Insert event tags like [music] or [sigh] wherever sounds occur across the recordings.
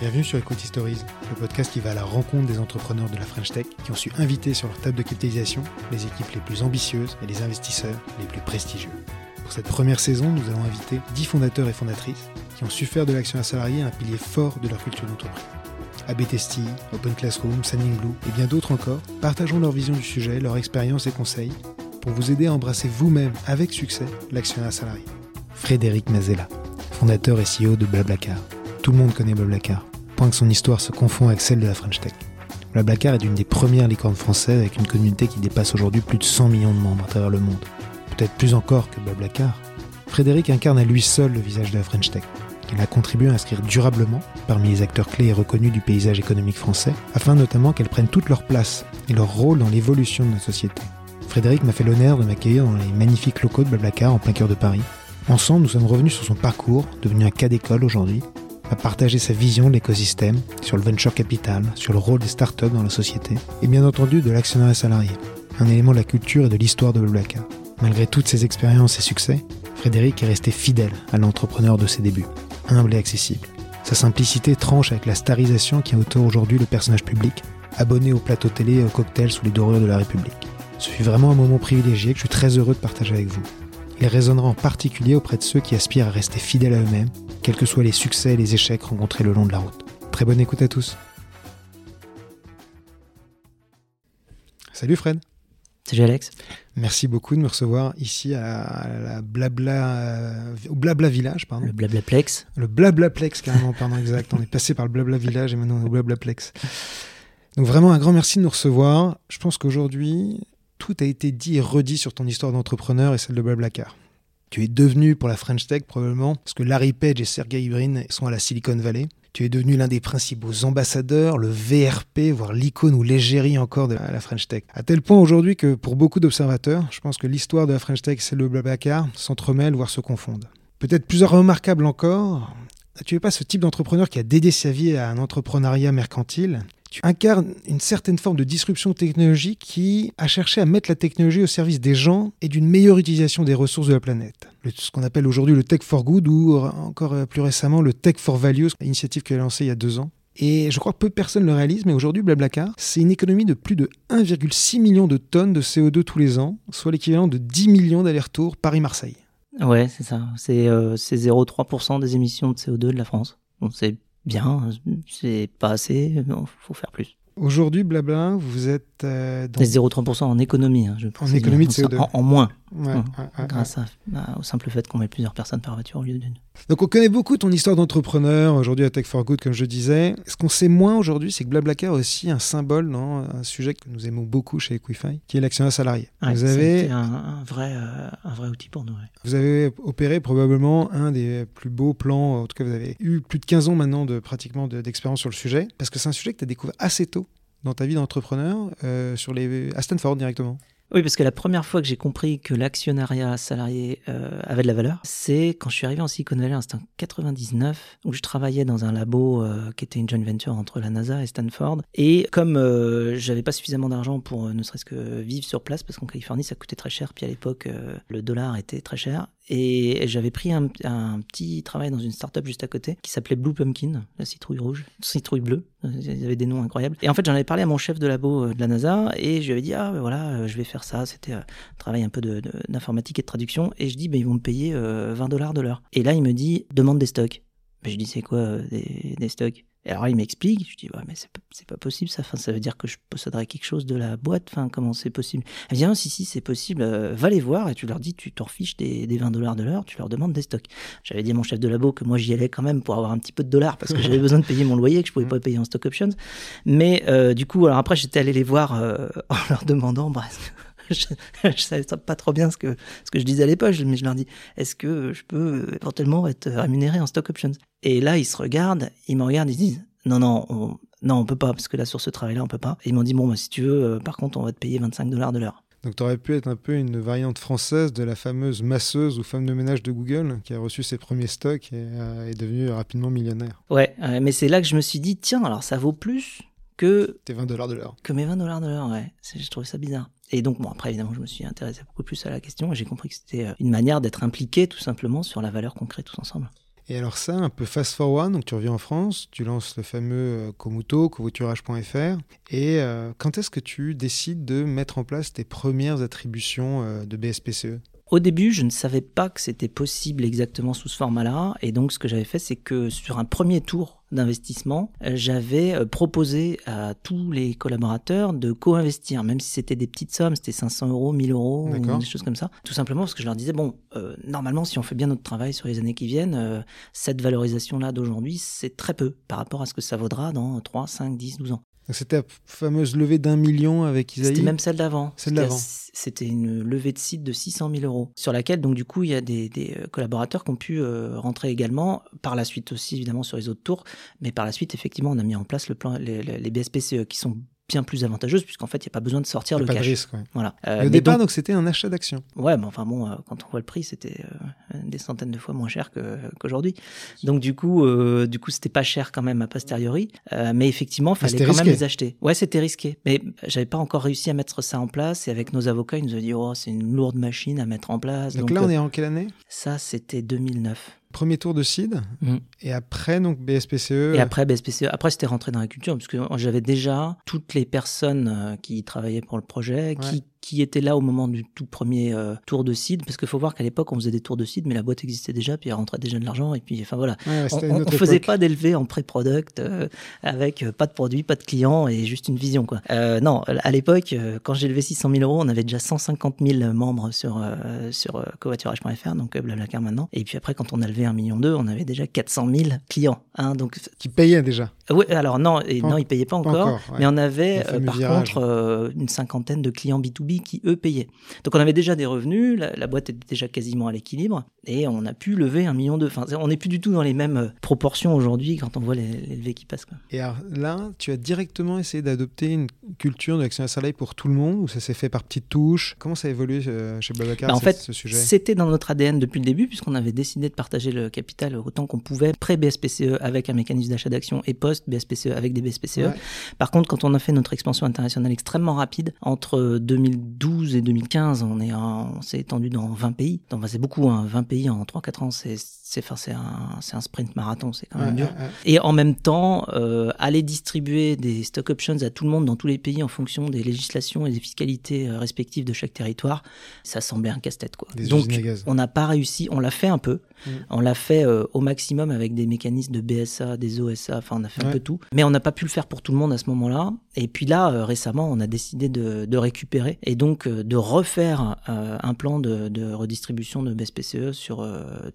Bienvenue sur Equity Stories, le podcast qui va à la rencontre des entrepreneurs de la French Tech qui ont su inviter sur leur table de capitalisation les équipes les plus ambitieuses et les investisseurs les plus prestigieux. Pour cette première saison, nous allons inviter 10 fondateurs et fondatrices qui ont su faire de l'action à salarié un pilier fort de leur culture d'entreprise. ABTST, Open Classroom, Sending Blue et bien d'autres encore partageons leur vision du sujet, leur expérience et conseils pour vous aider à embrasser vous-même avec succès l'action à salarié. Frédéric Mazella, fondateur et CEO de Blablacar. Tout le monde connaît Blablacar que son histoire se confond avec celle de la French Tech. Blablacar est une des premières licornes françaises avec une communauté qui dépasse aujourd'hui plus de 100 millions de membres à travers le monde. Peut-être plus encore que Blablacar. Frédéric incarne à lui seul le visage de la French Tech. Il a contribué à inscrire durablement parmi les acteurs clés et reconnus du paysage économique français, afin notamment qu'elles prennent toute leur place et leur rôle dans l'évolution de notre société. Frédéric m'a fait l'honneur de m'accueillir dans les magnifiques locaux de Blablacar en plein cœur de Paris. Ensemble, nous sommes revenus sur son parcours, devenu un cas d'école aujourd'hui, à partager sa vision de l'écosystème, sur le venture capital, sur le rôle des startups dans la société, et bien entendu de l'actionnariat salarié, un élément de la culture et de l'histoire de Blablacar. Malgré toutes ses expériences et succès, Frédéric est resté fidèle à l'entrepreneur de ses débuts, humble et accessible. Sa simplicité tranche avec la starisation qui entoure aujourd'hui le personnage public, abonné au plateau télé et au cocktail sous les dorures de la République. Ce fut vraiment un moment privilégié que je suis très heureux de partager avec vous. Il résonnera en particulier auprès de ceux qui aspirent à rester fidèles à eux-mêmes quels que soient les succès et les échecs rencontrés le long de la route. Très bonne écoute à tous. Salut Fred. Salut Alex. Merci beaucoup de me recevoir ici à la Blabla, euh, au Blabla Village, pardon. Le Blablaplex. Le Blablaplex, carrément, pardon, exact. On est passé par le Blabla Village et maintenant on est au Blablaplex. Donc vraiment un grand merci de nous recevoir. Je pense qu'aujourd'hui, tout a été dit et redit sur ton histoire d'entrepreneur et celle de Blablacar. Tu es devenu pour la French Tech probablement parce que Larry Page et Sergey Brin sont à la Silicon Valley. Tu es devenu l'un des principaux ambassadeurs, le VRP, voire l'icône ou l'égérie encore de la French Tech. À tel point aujourd'hui que pour beaucoup d'observateurs, je pense que l'histoire de la French Tech, c'est le Blablacar, s'entremêlent, voire se confondent. Peut-être plus remarquable encore, tu n'es pas ce type d'entrepreneur qui a dédié sa vie à un entrepreneuriat mercantile tu incarnes une certaine forme de disruption technologique qui a cherché à mettre la technologie au service des gens et d'une meilleure utilisation des ressources de la planète. ce qu'on appelle aujourd'hui le Tech for Good ou encore euh, plus récemment le Tech for Values, initiative qu'elle a lancée il y a deux ans. Et je crois que peu de personnes le réalisent, mais aujourd'hui, Blablacar, c'est une économie de plus de 1,6 million de tonnes de CO2 tous les ans, soit l'équivalent de 10 millions d'allers-retours Paris-Marseille. Ouais, c'est ça. C'est euh, 0,3% des émissions de CO2 de la France. c'est bien, c'est pas assez, il faut faire plus. Aujourd'hui, blabla, vous êtes euh, dans... 0,3% en économie, hein, je pense. En économie de CO2. En, moins. Hum. grâce au simple fait qu'on met plusieurs personnes par voiture au lieu d'une. Donc on connaît beaucoup ton histoire d'entrepreneur, aujourd'hui à Tech for Good, comme je disais. Ce qu'on sait moins aujourd'hui, c'est que Blablacar est aussi un symbole dans un sujet que nous aimons beaucoup chez Equify, qui est l'actionnaire salarié. vous avez un, vrai, euh, un vrai outil pour nous. Vous avez opéré probablement un des plus beaux plans, en tout cas vous avez eu plus de 15 ans maintenant de pratiquement d'expérience sur le sujet, parce que c'est un sujet que tu as découvert assez tôt dans ta vie d'entrepreneur, euh, sur les, à Stanford directement. Oui, parce que la première fois que j'ai compris que l'actionnariat salarié euh, avait de la valeur, c'est quand je suis arrivé en Silicon Valley, c'était en 99, où je travaillais dans un labo euh, qui était une joint venture entre la NASA et Stanford. Et comme euh, j'avais pas suffisamment d'argent pour ne serait-ce que vivre sur place, parce qu'en Californie ça coûtait très cher, puis à l'époque le dollar était très cher, et j'avais pris un, petit travail dans une startup juste à côté qui s'appelait Blue Pumpkin, la citrouille rouge, citrouille bleue. Ils avaient des noms incroyables. Et en fait, j'en avais parlé à mon chef de labo euh, de la NASA et je lui avais dit Ah, ben voilà, euh, je vais faire ça. C'était un travail un peu d'informatique et de traduction. Et je dis ben, Ils vont me payer 20 euh, dollars de l'heure. Et là, il me dit Demande des stocks. Ben, je dis C'est quoi des stocks? Et alors il m'explique, je dis ouais mais c'est pas, possible ça, enfin, ça veut dire que je posséderais quelque chose de la boîte, enfin comment c'est possible? Elle dit si si c'est possible, euh, va les voir. Et tu leur dis tu t'en fiches des, 20 dollars de l'heure, tu leur demandes des stocks. J'avais dit à mon chef de labo que moi j'y allais quand même pour avoir un petit peu de dollars parce que j'avais [laughs] besoin de payer mon loyer que je pouvais pas payer en stock options. Mais euh, du coup alors après j'étais allé les voir euh, [laughs] en leur demandant bah, je, [laughs] je, savais pas trop bien ce que, ce que je disais à l'époque, mais je leur dis est-ce que je peux éventuellement être rémunéré en stock options? Et là, ils se regardent, ils me regardent, ils disent non, non, on, non, on peut pas, parce que là, sur ce travail-là, on peut pas. Et ils m'ont dit bon, bah, si tu veux, euh, par contre, on va te payer 25 dollars de l'heure. Donc tu aurais pu être un peu une variante française de la fameuse masseuse ou femme de ménage de Google qui a reçu ses premiers stocks et euh, est devenue rapidement millionnaire. Ouais, mais c'est là que je me suis dit, tiens, alors ça vaut plus que... Tes 20 dollars de l'heure. Que mes 20 dollars de l'heure, ouais. J'ai trouvé ça bizarre. Et donc, bon, après, évidemment, je me suis intéressé beaucoup plus à la question et j'ai compris que c'était euh, une manière d'être impliqué tout simplement sur la valeur qu'on crée tous ensemble. Et alors ça, un peu fast forward, donc tu reviens en France, tu lances le fameux euh, Komuto, covoiturage.fr. Et euh, quand est-ce que tu décides de mettre en place tes premières attributions euh, de BSPCE au début, je ne savais pas que c'était possible exactement sous ce format-là. Et donc, ce que j'avais fait, c'est que sur un premier tour d'investissement, euh, j'avais euh, proposé à tous les collaborateurs de co-investir, même si c'était des petites sommes, c'était 500 euros, 1000 euros, ou des choses comme ça. Tout simplement parce que je leur disais, bon, euh, normalement, si on fait bien notre travail sur les années qui viennent, cette valorisation-là d'aujourd'hui, c'est très peu par rapport à ce que ça vaudra dans 3, 5, 10, 12 ans. C'était la fameuse levée d'un million avec Isaïe C'était même celle d'avant. Celle d'avant. C'était une levée de site de 600 000 euros, sur laquelle, donc, du coup, il y a des, collaborateurs qui ont pu euh, rentrer également, par la suite aussi, évidemment, sur les autres tours. Mais par la suite, effectivement, on a mis en place le plan, les, les BSPCE qui sont bien plus avantageuse puisqu'en fait il n'y a pas besoin de sortir le pas cash. De risque, Voilà. Euh, au départ donc c'était un achat d'actions. Ouais, mais enfin bon, euh, quand on voit le prix, c'était euh, des centaines de fois moins cher qu'aujourd'hui. donc du coup, du coup c'était pas cher quand même a posteriori, mais effectivement il fallait quand même les acheter. Ouais, c'était risqué, mais j'avais pas encore réussi à mettre ça en place et avec nos avocats ils nous ont dit oh c'est une lourde machine à mettre en place. Donc, là on est en quelle année? Ça c'était 2009 premier tour de CID, mm. et après donc BSPCE. Et après BSPCE. Après, c'était rentré dans la culture, parce que j'avais déjà toutes les personnes euh, qui travaillaient pour le projet, qui qui était là au moment du tout premier euh, tour de seed, parce qu'il faut voir qu'à l'époque on faisait des tours de seed, mais la boîte existait déjà, puis elle rentrait déjà de l'argent, et puis enfin voilà, on, ne faisait pas d'élever en pré-product euh, avec euh, pas de produit, pas de clients et juste une vision quoi. non, à l'époque, quand j'ai levé 600 000 euros, on avait déjà 150 000 membres sur sur covoiturage.fr, donc Blablacar maintenant, et puis après quand on a levé un million d'eux, on avait déjà 400 000 clients, hein, donc qui payaient déjà. Oui, alors non, et non, ils payaient pas encore, mais on avait par contre une cinquantaine de clients B2B qui, eux, payaient. Donc on avait déjà des revenus, la, boîte était déjà quasiment à l'équilibre, et on a pu lever un million d'euros. Enfin, on n'est plus du tout dans les mêmes euh, proportions aujourd'hui quand on voit les, levées qui passent. Quoi. Et alors là, tu as directement essayé d'adopter une culture de l'action à salaire pour tout le monde, ou ça s'est fait par petites touches? Comment ça a évolué euh, chez Babacar bah, En fait, ce sujet? c'était dans notre ADN depuis le début, puisqu'on avait décidé de partager le capital autant qu'on pouvait, pré-BSPCE avec un mécanisme d'achat d'actions et post-BSPCE avec des BSPCE. Par contre, quand on a fait notre expansion internationale extrêmement rapide, entre 2000 2012 et 2015, on est on s'est étendu dans 20 pays. Donc c'est beaucoup, hein, 20 pays en 3-4 ans, c'est c'est c'est un, un sprint marathon, c'est quand même dur. Et en même temps, euh, aller distribuer des stock options à tout le monde dans tous les pays en fonction des législations et des fiscalités euh, respectives de chaque territoire, ça semblait un casse-tête quoi. Donc on n'a pas réussi, on l'a fait un peu, mm. on l'a fait euh, au maximum avec des mécanismes de BSA, des OSA, enfin on a fait un peu tout, mais on n'a pas pu le faire pour tout le monde à ce moment-là. Et puis là, récemment, on a décidé de, de récupérer et donc de refaire un plan de, de, redistribution de BSPCE sur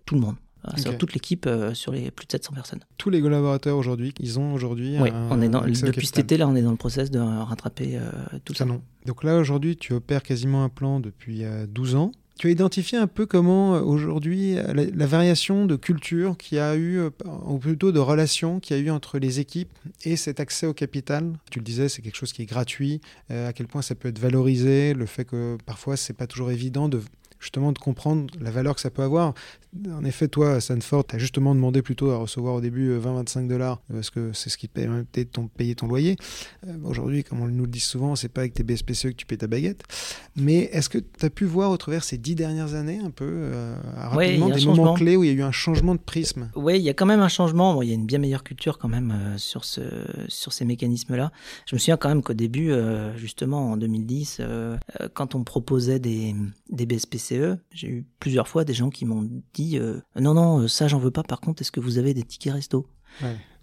tout le monde. Sur toute l'équipe, euh, sur les plus de 700 personnes. Tous les collaborateurs aujourd'hui, ils ont aujourd'hui. Oui, on est dans, depuis cet été, là, on est dans le process de rattraper euh, tout ça. Non. Donc là, aujourd'hui, tu opères quasiment un plan depuis 12 euh, ans. Tu as identifié un peu comment aujourd'hui la, variation de culture qui a eu, ou plutôt de relation qui a eu entre les équipes et cet accès au capital. Tu le disais, c'est quelque chose qui est gratuit. à quel point ça peut être valorisé, le fait que parfois c'est pas toujours évident de justement de comprendre la valeur que ça peut avoir. En effet, toi, à Stanford, tu as justement demandé plutôt à recevoir au début 20-25 euh, dollars parce que c'est ce qui te permettait de ton, payer ton loyer. Euh, Aujourd'hui, comme on nous le dit souvent, c'est pas avec tes BSPCE que tu payes ta baguette. Mais est-ce que tu as pu voir au travers ces dix dernières années un peu euh, rapidement des moments clés où il y a eu un changement de prisme? Oui, il y a quand même un changement. Bon, il y a une bien meilleure culture quand même euh, sur, ce, sur ces mécanismes-là. Je me souviens quand même qu'au début, justement en 2010, quand on proposait des, des BSPCE, j'ai eu plusieurs fois des gens qui m'ont dit euh, non non ça j'en veux pas. Par contre est-ce que vous avez des tickets resto?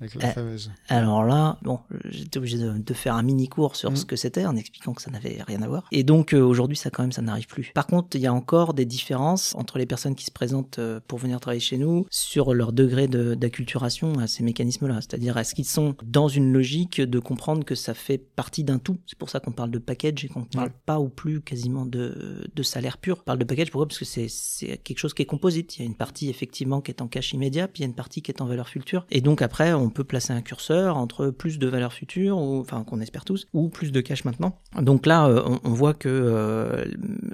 Euh, alors là, bon, j'étais obligé de, faire un mini cours sur mm. ce que c'était en expliquant que ça n'avait rien à voir. Et donc euh, aujourd'hui, ça quand même, ça n'arrive plus. Par contre, il y a encore des différences entre les personnes qui se présentent euh, pour venir travailler chez nous sur leur degré d'acculturation à ces mécanismes-là. C'est-à-dire, est-ce qu'ils sont dans une logique de comprendre que ça fait partie d'un tout? C'est pour ça qu'on parle de package et qu'on ne parle pas ou plus quasiment de, de salaire pur. On parle de package pourquoi? Parce que c'est quelque chose qui est composite. Il y a une partie effectivement qui est en cash immédiat, puis il y a une partie qui est en valeur future. Et donc après, on on peut placer un curseur entre plus de valeurs futures, enfin qu'on espère tous, ou plus de cash maintenant. Donc là, on, on, voit que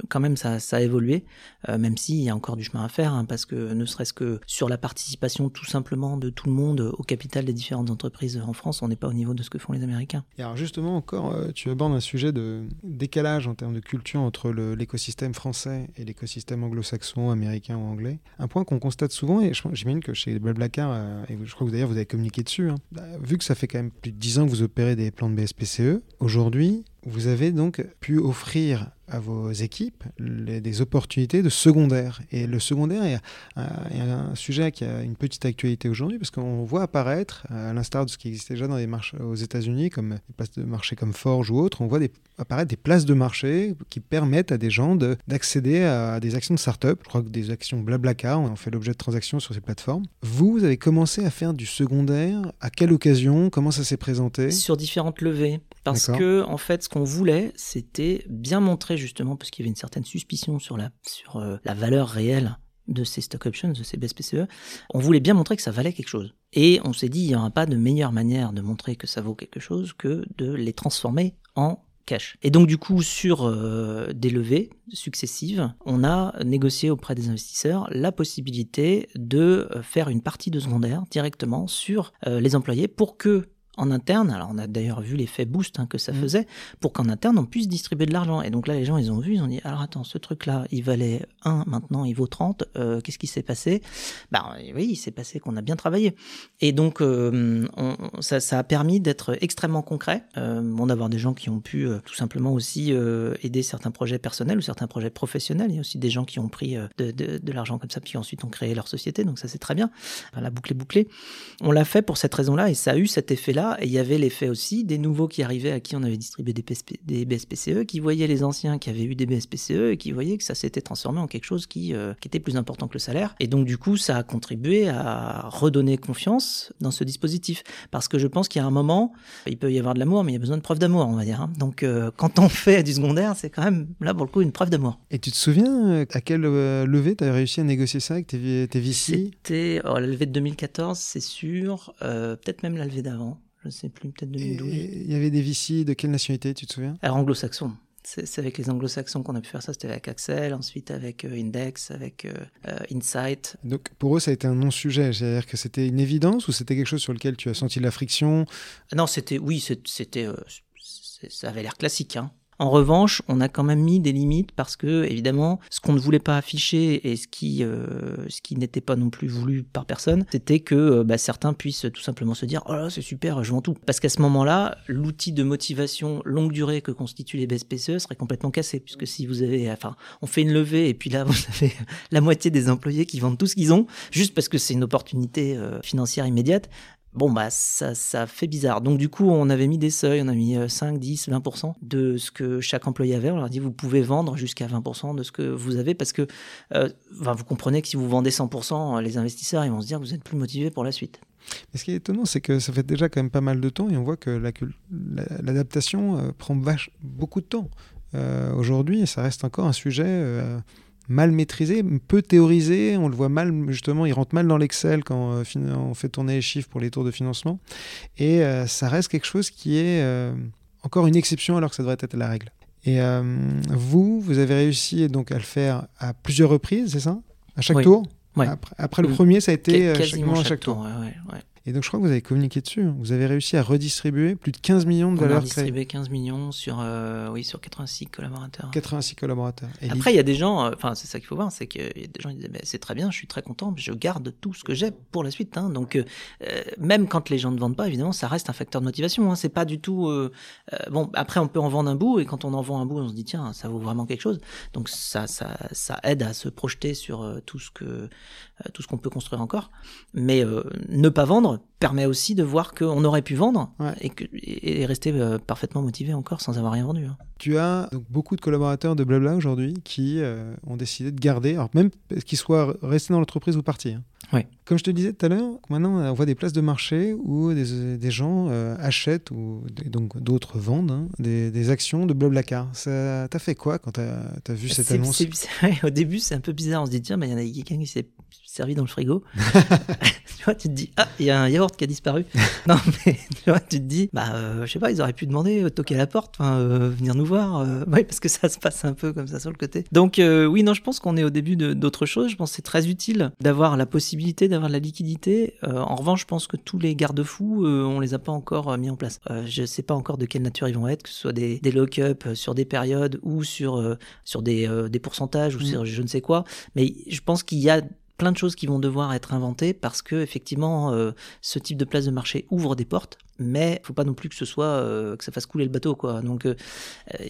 quand même ça, ça a évolué, même s'il y a encore du chemin à faire, hein, parce que ne serait-ce que sur la participation tout simplement de tout le monde au capital des différentes entreprises en France, on n'est pas au niveau de ce que font les Américains. Et alors justement, encore, tu abordes un sujet de décalage en termes de culture entre l'écosystème français et l'écosystème anglo-saxon, américain ou anglais. Un point qu'on constate souvent, et j'imagine que chez Blablacar, euh, et je crois que d'ailleurs vous avez communiqué dessus, hein, bah, vu que ça fait quand même plus de 10 ans que vous opérez des plans de BSPCE, aujourd'hui, vous avez donc pu offrir à vos équipes des opportunités de secondaire. Et le secondaire est un, sujet qui a une petite actualité aujourd'hui parce qu'on voit apparaître, à l'instar de ce qui existait déjà dans les marchés aux États-Unis, comme des places de marché comme Forge ou autres, on voit apparaître des places de marché qui permettent à des gens d'accéder à des actions de start-up. Je crois que des actions Blablacar ont fait l'objet de transactions sur ces plateformes. Vous, vous avez commencé à faire du secondaire. À quelle occasion? Comment ça s'est présenté? Sur différentes levées. Parce que, en fait, ce qu'on voulait, c'était bien montrer justement, parce qu'il y avait une certaine suspicion sur la, sur, euh, la valeur réelle de ces stock options, de ces BSPCE, on voulait bien montrer que ça valait quelque chose. Et on s'est dit, il n'y aura pas de meilleure manière de montrer que ça vaut quelque chose que de les transformer en cash. Et donc du coup, sur euh, des levées successives, on a négocié auprès des investisseurs la possibilité de euh, faire une partie de secondaire directement sur les employés pour que en interne, alors on a d'ailleurs vu l'effet boost hein, que ça mm. faisait, pour qu'en interne on puisse distribuer de l'argent. Et donc là, les gens, ils ont vu, ils ont dit, alors attends, ce truc-là, il valait 1, maintenant il vaut 30, euh, qu'est-ce qui s'est passé? Ben oui, il s'est passé qu'on a bien travaillé. Et donc, euh, ça, ça, a permis d'être extrêmement concret, euh, bon, d'avoir des gens qui ont pu tout simplement aussi aider certains projets personnels ou certains projets professionnels. Il y a aussi des gens qui ont pris de, de, de l'argent comme ça, puis ensuite ont créé leur société, donc ça c'est très bien. la boucle est bouclée. On l'a fait pour cette raison-là, et ça a eu cet et il y avait l'effet aussi des nouveaux qui arrivaient à qui on avait distribué des, des, BSPCE, qui voyaient les anciens qui avaient eu des BSPCE et qui voyaient que ça s'était transformé en quelque chose qui, euh, qui était plus important que le salaire. Et donc du coup, ça a contribué à redonner confiance dans ce dispositif. Parce que je pense qu'il y a un moment, il peut y avoir de l'amour, mais il y a besoin de preuve d'amour, on va dire. Hein. Donc euh, quand on fait du secondaire, c'est quand même là pour le coup une preuve d'amour. Et tu te souviens euh, à quelle levée tu as réussi à négocier ça avec tes, tes C'était oh, la levée de 2014, c'est sûr. peut-être même la levée d'avant je ne sais plus, peut-être 2012. Il y avait des VC de quelle nationalité, tu te souviens? Alors anglo-saxon. C'est avec les anglo-saxons qu'on a pu faire ça. C'était avec Axel, ensuite avec euh, Index, avec euh, euh, Insight. Donc pour eux, ça a été un non-sujet. C'est-à-dire que c'était une évidence ou c'était quelque chose sur lequel tu as senti la friction? Non, c'était oui, c'était ça avait l'air classique. Hein. En revanche, on a quand même mis des limites parce que, évidemment, ce qu'on ne voulait pas afficher et ce qui, euh, qui n'était pas non plus voulu par personne, c'était que euh, bah, certains puissent tout simplement se dire Oh là, c'est super, je vends tout. Parce qu'à ce moment-là, l'outil de motivation longue durée que constituent les BSPCE serait complètement cassé. Puisque si vous avez, enfin, on fait une levée et puis là, [laughs] vous avez la moitié des employés qui vendent tout ce qu'ils ont, juste parce que c'est une opportunité euh, financière immédiate, Bon, bah, ça, ça fait bizarre. Donc, du coup, on avait mis des seuils, on a mis 5, 10, 20% de ce que chaque employé avait. On leur a dit, vous pouvez vendre jusqu'à 20% de ce que vous avez parce que, euh, vous comprenez que si vous vendez 100%, les investisseurs, ils vont se dire vous êtes plus motivés pour la suite. Mais ce qui est étonnant, c'est que ça fait déjà quand même pas mal de temps et on voit que l'adaptation euh, prend beaucoup de temps. Euh, aujourd'hui, ça reste encore un sujet mal maîtrisé, peu théorisé. On le voit mal, justement, il rentre mal dans l'Excel quand euh, on fait tourner les chiffres pour les tours de financement. Et euh, ça reste quelque chose qui est euh, encore une exception alors que ça devrait être la règle. Et vous, vous avez réussi donc à le faire à plusieurs reprises, c'est ça? À chaque tour? Après, le premier, ça a été quasiment à chaque, tour. tour ouais, et donc je crois que vous avez communiqué dessus. Vous avez réussi à redistribuer plus de 15 millions de valeurs créées. On a distribué 15 millions sur, euh, oui, sur 86 collaborateurs. 86 collaborateurs. Après, il y a des gens, euh, enfin c'est ça qu'il faut voir, c'est qu'il y a des gens qui disent c'est très bien, je suis très content, je garde tout ce que j'ai pour la suite. Hein. Donc euh, même quand les gens ne vendent pas, évidemment, ça reste un facteur de motivation. Hein. C'est pas du tout... bon, après on peut en vendre un bout et quand on en vend un bout, on se dit tiens, ça vaut vraiment quelque chose. Donc ça, ça, ça aide à se projeter sur tout ce que tout ce qu'on peut construire encore. Mais ne pas vendre permet aussi de voir qu'on aurait pu vendre et, que, et rester euh, parfaitement motivé encore sans avoir rien vendu. Hein. Tu as donc beaucoup de collaborateurs de Blabla aujourd'hui qui euh, ont décidé de garder, alors même qu'ils soient restés dans l'entreprise ou partis. Hein. Oui. Comme je te disais tout à l'heure, maintenant on voit des places de marché où des, des gens euh, achètent ou donc d'autres vendent hein, des, des, actions de Blablacar. Ça t'a fait quoi quand tu as, vu cette annonce Au début, c'est un peu bizarre. On se dit tiens, il y en a quelqu'un qui s'est servi dans le frigo. [laughs] [laughs] tu vois, tu te dis, ah, il y a un yaourt qui a disparu. [laughs] non, mais tu vois, tu te dis, bah, euh, je sais pas, ils auraient pu demander, euh, toquer à la porte, euh, venir nous voir. parce que ça se passe un peu comme ça sur le côté. Donc, oui, non, je pense qu'on est au début d'autre chose. Je pense que c'est très utile d'avoir la possibilité d'avoir la liquidité. en revanche, je pense que tous les garde-fous, on les a pas encore mis en place. je sais pas encore de quelle nature ils vont être, que ce soit des, des lock-up sur des périodes ou sur, sur des, des pourcentages ou mmh. sur je ne sais quoi. Mais je pense qu'il y a plein de choses qui vont devoir être inventées parce que effectivement euh, ce type de place de marché ouvre des portes mais il faut pas non plus que ce soit euh, que ça fasse couler le bateau quoi. Donc euh,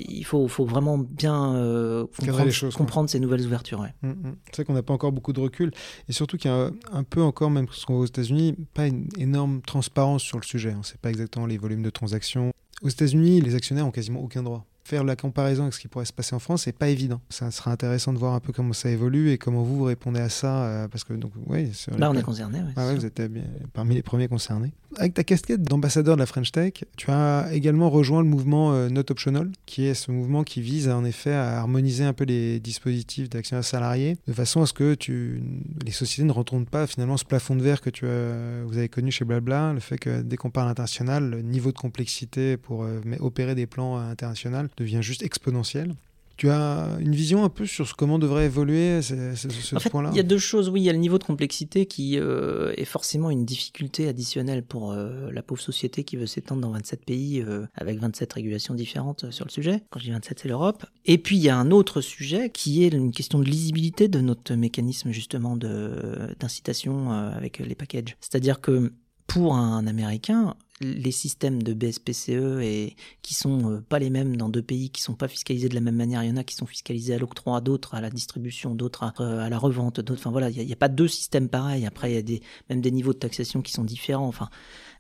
il faut, faut vraiment bien comprendre, choses, comprendre ces nouvelles ouvertures mmh, mmh. c'est vrai qu'on n'a pas encore beaucoup de recul et surtout qu'il y a un, peu encore même parce qu'on aux États-Unis pas une énorme transparence sur le sujet on ne sait pas exactement les volumes de transactions. Aux États-Unis les actionnaires ont quasiment aucun droit faire la comparaison avec ce qui pourrait se passer en France, c'est pas évident. Ça sera intéressant de voir un peu comment ça évolue et comment vous, vous répondez à ça, euh, parce que donc oui. Là, on est concerné. Ah vous êtes bien, parmi les premiers concernés. Avec ta casquette d'ambassadeur de la French Tech, tu as également rejoint le mouvement euh, Not Optional, qui est ce mouvement qui vise en effet à harmoniser un peu les dispositifs d'actionnaires salariés, de façon à ce que les sociétés ne rencontrent pas finalement ce plafond de verre que tu as, vous avez connu chez Blabla, le fait que dès qu'on parle international, le niveau de complexité pour euh, opérer des plans internationaux devient juste exponentiel. Tu as une vision un peu sur comment devrait évoluer ce, ce, point-là Il y a deux choses. Oui, il y a le niveau de complexité qui euh, est forcément une difficulté additionnelle pour euh, la pauvre société qui veut s'étendre dans 27 pays euh, avec 27 régulations différentes sur le sujet. Quand je dis 27, c'est l'Europe. Et puis il y a un autre sujet qui est une question de lisibilité de notre mécanisme justement d'incitation avec les packages. C'est-à-dire que pour un Américain, les systèmes de BSPCE et qui sont euh, pas les mêmes dans deux pays, qui sont pas fiscalisés de la même manière. Il y en a qui sont fiscalisés à l'octroi, d'autres à la distribution, d'autres à, euh, la revente, d'autres. Enfin voilà, il n'y a, pas deux systèmes pareils. Après, il y a des, même des niveaux de taxation qui sont différents. Enfin,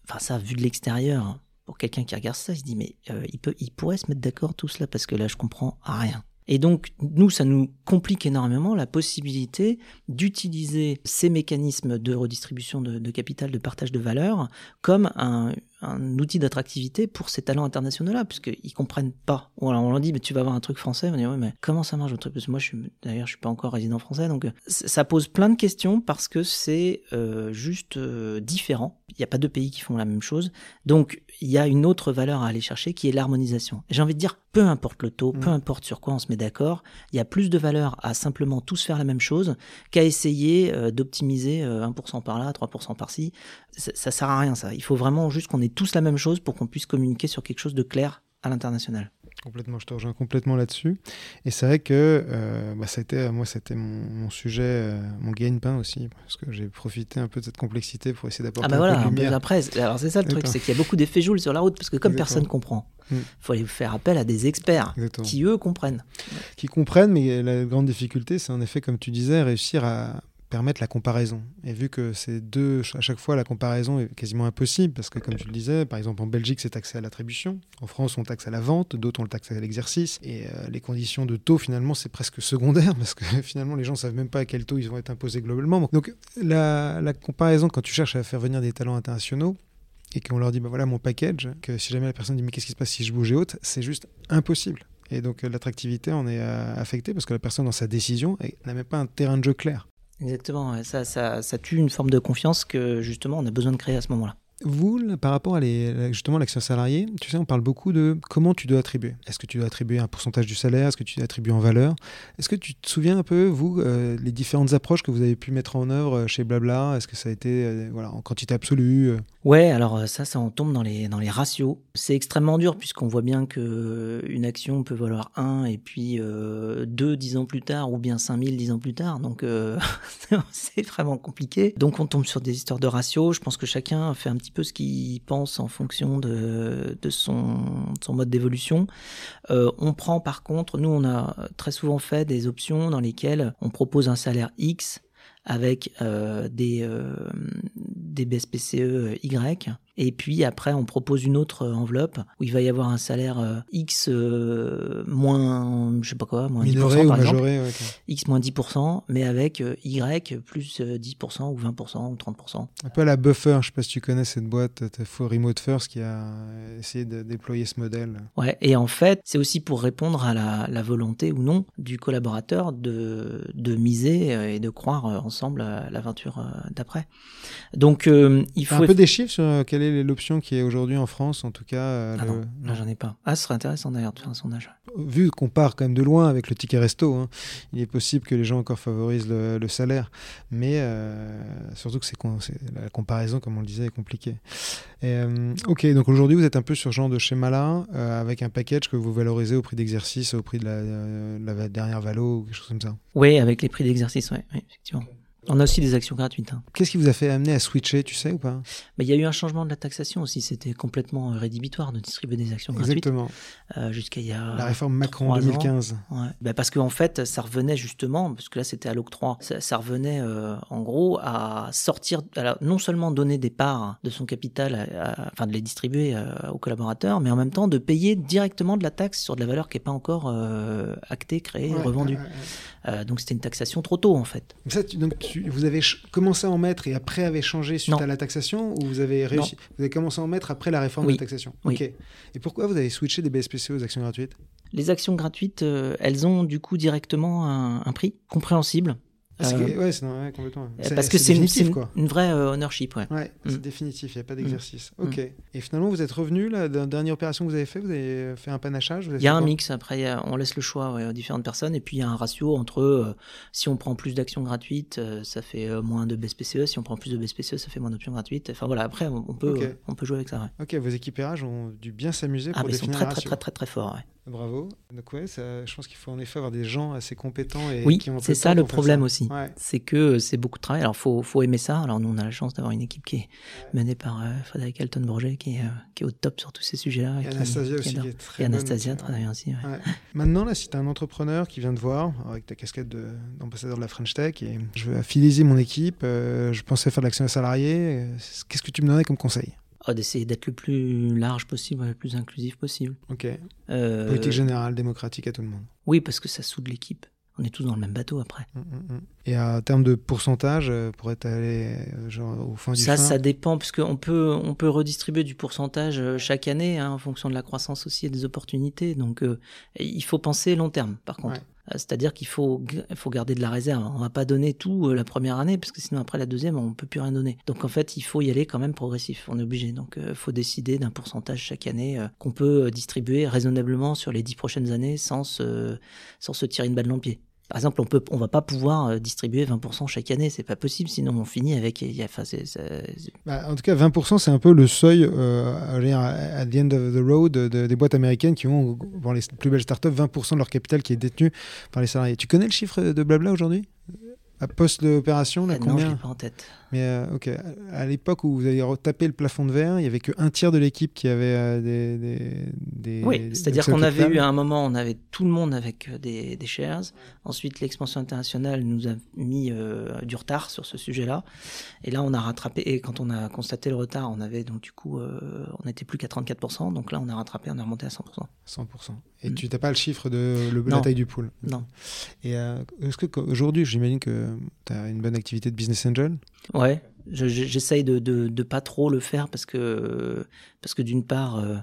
enfin ça, vu de l'extérieur, hein, pour quelqu'un qui regarde ça, il se dit mais euh, il peut, il pourrait se mettre d'accord tout cela parce que là, je comprends rien. Et donc, nous, ça nous complique énormément la possibilité d'utiliser ces mécanismes de redistribution de, de, capital, de partage de valeur, comme un, un outil d'attractivité pour ces talents internationaux-là, puisqu'ils comprennent pas. On leur dit, mais tu vas avoir un truc français, on dit, oui, mais comment ça marche votre truc? Parce que moi, je suis, d'ailleurs, je suis pas encore résident français, donc euh, ça pose plein de questions parce que c'est euh, juste euh, différent. Il n'y a pas deux pays qui font la même chose. Donc, il y a une autre valeur à aller chercher qui est l'harmonisation. J'ai envie de dire, peu importe le taux, peu mm. importe sur quoi on se met d'accord, il y a plus de valeur à simplement tous faire la même chose qu'à essayer d'optimiser 1% par là, 3% par-ci. Ça, ça sert à rien, ça. Il faut vraiment juste qu'on ait tous la même chose pour qu'on puisse communiquer sur quelque chose de clair à l'international. Complètement, je te rejoins complètement là-dessus. Et c'est vrai que euh, bah, ça a été, moi, c'était mon, sujet, euh, mon gain-pain aussi, parce que j'ai profité un peu de cette complexité pour essayer d'apporter ah bah un voilà, peu de lumière. Après, alors c'est ça le truc, c'est qu'il y a beaucoup d'effets joules sur la route, parce que comme personne comprend, il mm. faut aller faire appel à des experts qui, eux, comprennent. Qui comprennent, mais la grande difficulté, c'est en effet, comme tu disais, réussir à, permettre la comparaison. Et vu que c'est deux, à chaque fois, la comparaison est quasiment impossible, parce que comme tu le disais, par exemple en Belgique, c'est taxé à l'attribution, en France, on taxe à la vente, d'autres, on le taxe à l'exercice, et euh, les conditions de taux, finalement, c'est presque secondaire, [laughs] parce que finalement, les gens ne savent même pas à quel taux ils vont être imposés globalement. Donc, la, comparaison, quand tu cherches à faire venir des talents internationaux, et qu'on leur dit, bah voilà mon package, que si jamais la personne dit, mais qu'est-ce qui se passe si je bouge et autres, c'est juste impossible. Et donc l'attractivité en est euh, affectée parce que la personne dans sa décision n'a même pas un terrain de jeu clair. Exactement, ça, ça, ça tue une forme de confiance que justement on a besoin de créer à ce moment-là. Vous, par rapport à justement l'action salariée, tu sais, on parle beaucoup de comment tu dois attribuer. Est-ce que tu dois attribuer un pourcentage du salaire? Est-ce que tu dois attribuer en valeur? Est-ce que tu te souviens un peu, vous, euh, les différentes approches que vous avez pu mettre en œuvre euh, chez Blabla? Est-ce que ça a été euh, voilà, en quantité absolue Ouais, alors ça, ça en tombe dans les, dans les ratios. C'est extrêmement dur puisqu'on voit bien que une action peut valoir 1 et puis 2 10 ans plus tard ou bien 5000 10 ans plus tard. Donc [laughs] c'est vraiment compliqué. Donc on tombe sur des histoires de ratios. Je pense que chacun fait un petit peu ce qu'il pense en fonction de, son mode d'évolution. Euh, on prend par contre, nous on a très souvent fait des options dans lesquelles on propose un salaire X avec euh, des, euh, des BSPCE Y Et puis après, on propose une autre enveloppe où il va y avoir un salaire X moins, je sais pas quoi, moins Minoré 10% ou par exemple. majoré, ok. X moins 10%, mais avec Y plus 10% ou 20% ou 30%. Un peu à la Buffer, je sais pas si tu connais cette boîte, faut Remote First qui a essayé de déployer ce modèle. Ouais, et en fait, c'est aussi pour répondre à la, la, volonté ou non du collaborateur de, de miser et de croire ensemble à l'aventure d'après. Donc, euh, il faut. un peu des chiffres sur quelle est l'option qui est aujourd'hui en France, en tout cas. euh, Ah le- non, là, j'en ai pas. Ah, ce serait intéressant d'ailleurs de faire un sondage. vu qu'on part quand même de loin avec le ticket resto, hein, il est possible que les gens encore favorisent le, le salaire, mais euh, surtout que c'est la comparaison, comme on le disait, est compliquée. Et, euh, ok, donc aujourd'hui vous êtes un peu sur ce genre de schéma-là, euh, avec un package que vous valorisez au prix d'exercice, au prix de la, de la dernière valo ou quelque chose comme ça. Oui, avec les prix d'exercice, ouais, oui, effectivement. On a aussi des actions gratuites. hein. Qu'est-ce qui vous a fait amener à switcher, tu sais ou pas? Mais il y a eu un changement de la taxation aussi. C'était complètement euh, rédhibitoire de distribuer des actions gratuites Exactement. euh, jusqu'à il y a. La réforme Macron trois ans. 2015. Ouais. Bah, parce qu'en fait, ça revenait justement, parce que là c'était à l'octroi, ça, ça revenait euh, en gros à sortir, alors, non seulement donner des parts de son capital, à- à- enfin de les distribuer euh, aux collaborateurs, mais en même temps de payer directement de la taxe sur de la valeur qui n'est pas encore euh, actée, créée, Ouais, revendue. Euh, donc c'était une taxation trop tôt en fait. Ça, tu- donc tu- vous avez commencé à en mettre et après avez changé suite Non. à la taxation ou vous avez réussi Vous avez commencé à en mettre après la réforme Oui. de la taxation Oui. Ok. Et pourquoi vous avez switché des BSPC aux actions gratuites? Les actions gratuites, euh, elles ont du coup directement un, un prix compréhensible. Parce que, Euh, ouais, c'est ouais, complètement. parce que c'est une, une- vraie euh, ownership, ouais. Ouais, c'est Mm. définitif, il n'y a pas d'exercice. Mm. Ok. Et finalement, vous êtes revenu, la der- dernière opération que vous avez fait, vous avez fait un panachage Il y a un mix, après a- on laisse le choix ouais, aux différentes personnes, et puis il y a un ratio entre euh, si on prend plus d'actions gratuites, euh, ça fait euh, moins de BSPCE, si on prend plus de BSPCE, ça fait moins d'options gratuites. Enfin voilà, après on, on peut, Ok. euh, on peut jouer avec ça. Ok, vos équipérages ont dû bien s'amuser Ah, pour mais ils sont définir très très très très très forts. ouais. Bravo. Donc ouais, ça- je pense qu'il faut en effet avoir des gens assez compétents et Oui, qui ont c'est de ça le problème ça. aussi. Ouais. C'est que euh, c'est beaucoup de travail. Alors faut, faut aimer ça. Alors nous on a la chance d'avoir une équipe qui est menée par euh, Frédéric Alton Bourget, qui est, euh, qui est au top sur tous ces sujets-là. Et qui- Anastasia qui aussi, adore. qui est très Et Anastasia, très bien aussi. ouais. Ouais. Maintenant, là, si tu un entrepreneur qui vient te voir avec ta casquette de- d'ambassadeur de, la French Tech et je veux fidéliser mon équipe, euh, je pensais faire de l'action salarié, euh, qu'est-ce que tu me donnerais comme conseil? Oh, D'essayer d'être le plus large possible, le plus inclusif possible. Ok. Euh, Politique générale, démocratique à tout le monde. Oui, parce que ça soude l'équipe. On est tous dans le même bateau après. Mm, mm, mm. Et en termes de pourcentage, euh, pour être allé euh, genre, au fond du Ça, fin ça dépend, parce qu'on peut, on peut redistribuer du pourcentage chaque année hein, en fonction de la croissance aussi et des opportunités. Donc, euh, il faut penser long terme, par contre. Ouais. Euh, C'est-à-dire qu'il faut, faut garder de la réserve. On va pas donner tout euh, la première année, parce que sinon après la deuxième, on peut plus rien donner. Donc en fait, il faut y aller quand même progressif. On est obligé. Donc il faut décider d'un pourcentage chaque année euh, qu'on peut euh, distribuer raisonnablement sur les dix prochaines années sans se, sans se tirer une balle dans le pied. Par exemple, on peut, on va pas pouvoir euh, distribuer 20% chaque année, c'est pas possible. Sinon, on finit avec, Bah, en tout cas, 20%, c'est un peu le seuil euh, à the end of the road de- de- des boîtes américaines qui ont, pour les plus belles startups, 20% de leur capital qui est détenu par les salariés. Tu connais le chiffre de Blabla aujourd'hui? À post l'opération, là, Ah non, je pas en tête. Mais euh, ok, à l'époque où vous avez retapé le plafond de verre, il y avait qu'un tiers de l'équipe qui avait euh, des, des, des- Oui, c'est-à-dire qu'on avait eu à un moment, on avait tout le monde avec euh, des, des shares. Ensuite, l'expansion internationale nous a mis euh, du retard sur ce sujet-là. Et là, on a rattrapé. Et quand on a constaté le retard, on avait donc du coup, on n'était plus qu'à 34%. Donc là, on a rattrapé, on est remonté à 100%. 100%. Et Mm. tu n'as pas le chiffre de le- la taille du pool. Non. Et est-ce qu'aujourd'hui, j'imagine que tu as une bonne activité de business angel? Ouais, je- j'essaye de, pas trop le faire parce que, parce que d'une part, euh,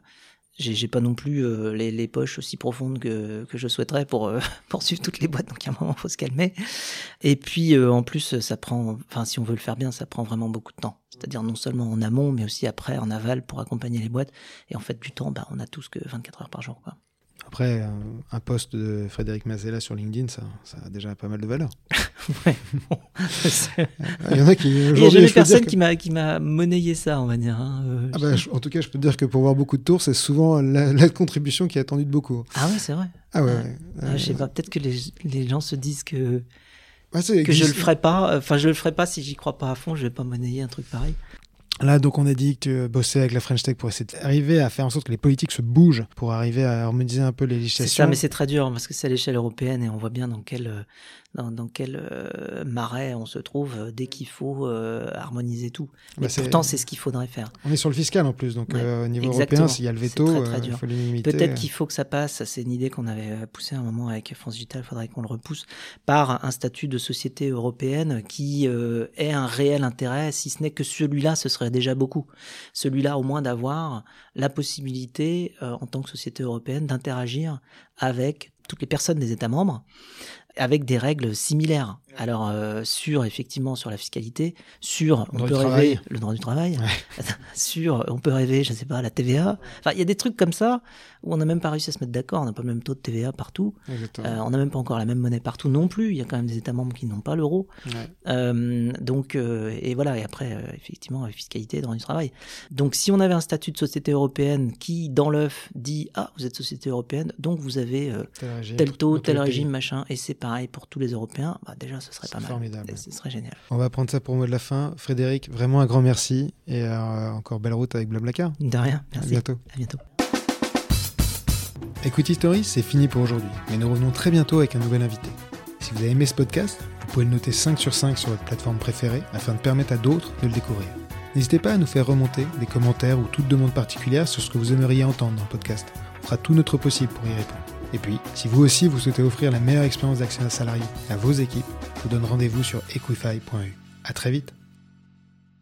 j'ai pas non plus euh, les, les poches aussi profondes que, que je souhaiterais pour euh, [laughs] poursuivre toutes les boîtes. Donc à un moment, faut se calmer. Et puis euh, en plus, ça prend, enfin si on veut le faire bien, ça prend vraiment beaucoup de temps. C'est-à-dire non seulement en amont, mais aussi après en aval pour accompagner les boîtes. Et en fait, du temps, bah, on a tous que 24 heures par jour. Quoi. Après, un, un post de Frédéric Mazella sur LinkedIn, ça, ça a déjà pas mal de valeur. Ouais, bon. C'est- Il y en a qui Il n'y a jamais personne que- qui m'a qui m'a monnayé ça, on va dire. hein. Euh, Ah bah, en tout cas, je peux te dire que pour voir beaucoup de tours, c'est souvent la, la contribution qui est attendue de beaucoup. Ah ouais, c'est vrai. Ah ouais. Ouais. Ah, je sais pas, peut-être que les, les gens se disent que, c'est- que je le ferai pas. Enfin, je le ferai pas si j'y crois pas à fond, je vais pas monnayer un truc pareil. Là, donc, on a dit que tu bossais avec la French Tech pour essayer d'arriver à faire en sorte que les politiques se bougent, pour arriver à harmoniser un peu les législations. C'est ça, mais c'est très dur parce que c'est à l'échelle européenne et on voit bien dans quel, dans, dans quel euh, marais on se trouve euh, dès qu'il faut euh, harmoniser tout. Mais Bah, pourtant, c'est ce qu'il faudrait faire. On est sur le fiscal en plus, donc Ouais, euh, au niveau européen, s'il y a le veto, très, très euh, dur. il faut l'unanimité. Peut-être qu'il faut que ça passe, c'est une idée qu'on avait euh, poussée à un moment avec France Digital, il faudrait qu'on le repousse, par un statut de société européenne qui euh, ait un réel intérêt, si ce n'est que celui-là, ce serait déjà beaucoup. Celui-là, au moins, d'avoir la possibilité, euh, en tant que société européenne, d'interagir avec toutes les personnes des États membres avec des règles similaires. Alors euh, sur effectivement sur la fiscalité, sur on Droit peut du rêver travail. le droit du travail, [laughs] sur on peut rêver je sais pas la TVA. Enfin il y a des trucs comme ça où on n'a même pas réussi à se mettre d'accord. On n'a pas le même taux de TVA partout. Euh, on n'a même pas encore la même monnaie partout non plus. Il y a quand même des États membres qui n'ont pas l'euro. Ouais. Euh, donc et voilà et après effectivement la fiscalité droit du travail. Donc si on avait un statut de société européenne qui dans l'œuf dit ah vous êtes société européenne donc vous avez Tel taux, tel pays. régime, machin, et c'est pareil pour tous les Européens, bah déjà ce serait pas mal. formidable. Ce serait génial. On va prendre ça pour le mot de la fin. Frédéric, vraiment un grand merci et euh, encore belle route avec Blablacar. De rien, À merci. bientôt. À bientôt. Écoute History, c'est fini pour aujourd'hui, mais nous revenons très bientôt avec un nouvel invité. Si vous avez aimé ce podcast, vous pouvez le noter 5 sur 5 sur votre plateforme préférée afin de permettre à d'autres de le découvrir. N'hésitez pas à nous faire remonter des commentaires ou toute demande particulière sur ce que vous aimeriez entendre dans le podcast. On fera tout notre possible pour y répondre. Et puis, si vous aussi vous souhaitez offrir la meilleure expérience d'actionnaire salarié à vos équipes, je vous donne rendez-vous sur equify.eu. À très vite